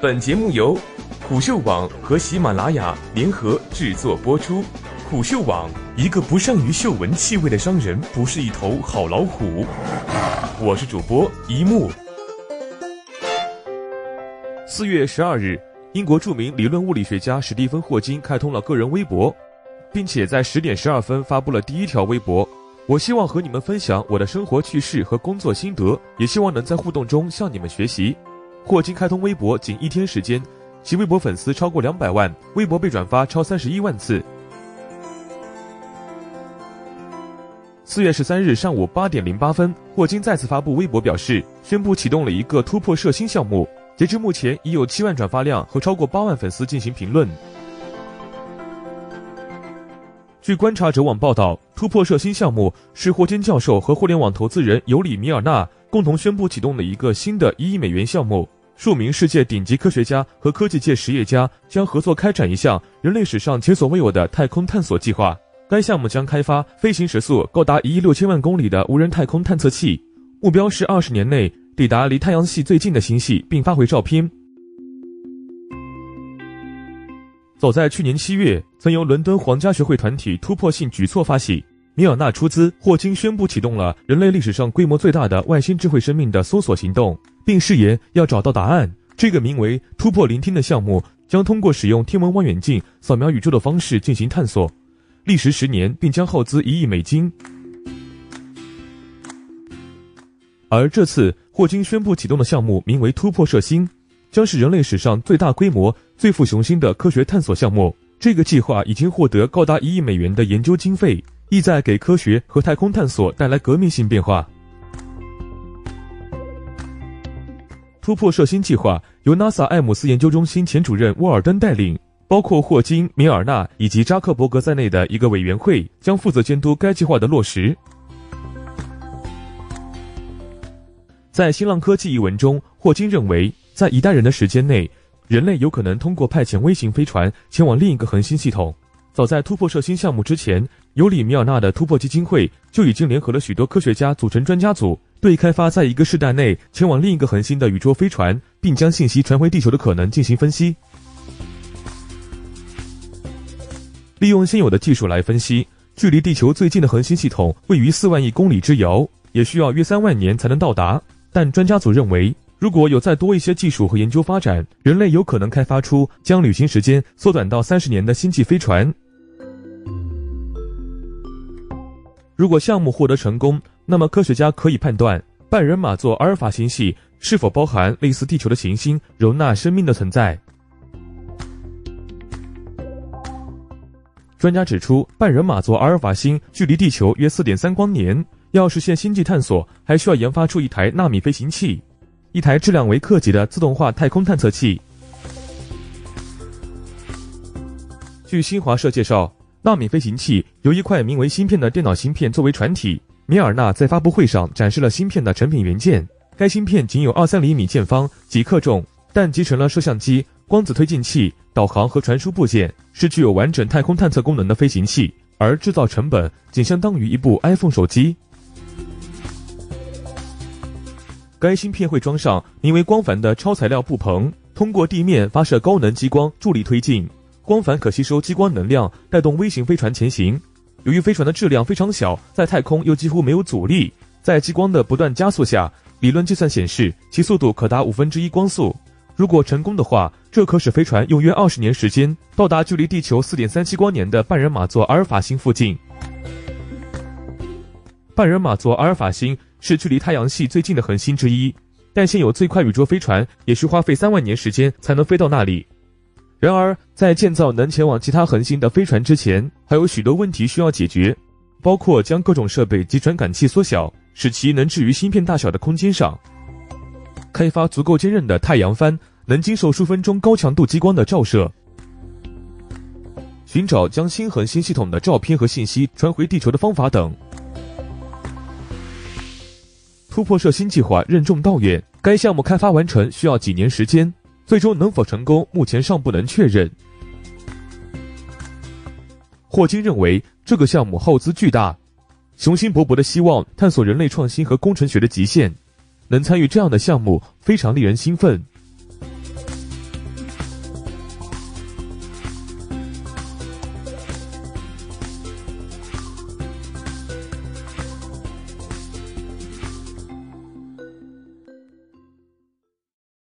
本节目由虎嗅网和喜马拉雅联合制作播出。虎嗅网：一个不善于嗅闻气味的商人，不是一头好老虎。我是主播一木。四月十二日，英国著名理论物理学家史蒂芬·霍金开通了个人微博，并且在十点十二分发布了第一条微博。我希望和你们分享我的生活趣事和工作心得，也希望能在互动中向你们学习。霍金开通微博仅一天时间，其微博粉丝超过两百万，微博被转发超三十一万次。四月十三日上午八点零八分，霍金再次发布微博表示，宣布启动了一个突破射星项目。截至目前，已有七万转发量和超过八万粉丝进行评论。据观察者网报道，突破射星项目是霍金教授和互联网投资人尤里米尔纳共同宣布启动的一个新的一亿美元项目。数名世界顶级科学家和科技界实业家将合作开展一项人类史上前所未有的太空探索计划。该项目将开发飞行时速高达一亿六千万公里的无人太空探测器，目标是二十年内抵达离太阳系最近的星系并发回照片。早在去年七月，曾由伦敦皇家学会团体突破性举措发起，米尔纳出资，霍金宣布启动了人类历史上规模最大的外星智慧生命的搜索行动，并誓言要找到答案。这个名为“突破聆听”的项目将通过使用天文望远镜扫描宇宙的方式进行探索。历时十年，并将耗资一亿美金。而这次霍金宣布启动的项目名为“突破射星”，将是人类史上最大规模、最富雄心的科学探索项目。这个计划已经获得高达一亿美元的研究经费，意在给科学和太空探索带来革命性变化。突破射星计划由 NASA 艾姆斯研究中心前主任沃尔登带领。包括霍金、米尔纳以及扎克伯格在内的一个委员会将负责监督该计划的落实。在新浪科技一文中，霍金认为，在一代人的时间内，人类有可能通过派遣微型飞船前往另一个恒星系统。早在突破射星项目之前，尤里米尔纳的突破基金会就已经联合了许多科学家组成专家组，对开发在一个世代内前往另一个恒星的宇宙飞船，并将信息传回地球的可能进行分析。利用现有的技术来分析，距离地球最近的恒星系统位于四万亿公里之遥，也需要约三万年才能到达。但专家组认为，如果有再多一些技术和研究发展，人类有可能开发出将旅行时间缩短到三十年的星际飞船。如果项目获得成功，那么科学家可以判断半人马座阿尔法星系是否包含类似地球的行星，容纳生命的存在。专家指出，半人马座阿尔法星距离地球约四点三光年，要实现星际探索，还需要研发出一台纳米飞行器，一台质量为克级的自动化太空探测器。据新华社介绍，纳米飞行器由一块名为芯片的电脑芯片作为船体。米尔纳在发布会上展示了芯片的成品元件，该芯片仅有二三厘米见方，几克重，但集成了摄像机。光子推进器、导航和传输部件是具有完整太空探测功能的飞行器，而制造成本仅相当于一部 iPhone 手机。该芯片会装上名为“光帆”的超材料布棚，通过地面发射高能激光助力推进。光帆可吸收激光能量，带动微型飞船前行。由于飞船的质量非常小，在太空又几乎没有阻力，在激光的不断加速下，理论计算显示其速度可达五分之一光速。如果成功的话，这可使飞船用约二十年时间到达距离地球四点三七光年的半人马座阿尔法星附近。半人马座阿尔法星是距离太阳系最近的恒星之一，但现有最快宇宙飞船也需花费三万年时间才能飞到那里。然而，在建造能前往其他恒星的飞船之前，还有许多问题需要解决，包括将各种设备及传感器缩小，使其能置于芯片大小的空间上。开发足够坚韧的太阳帆，能经受数分钟高强度激光的照射。寻找将新恒星系统的照片和信息传回地球的方法等。突破射星计划任重道远，该项目开发完成需要几年时间，最终能否成功，目前尚不能确认。霍金认为这个项目耗资巨大，雄心勃勃的希望探索人类创新和工程学的极限。能参与这样的项目，非常令人兴奋。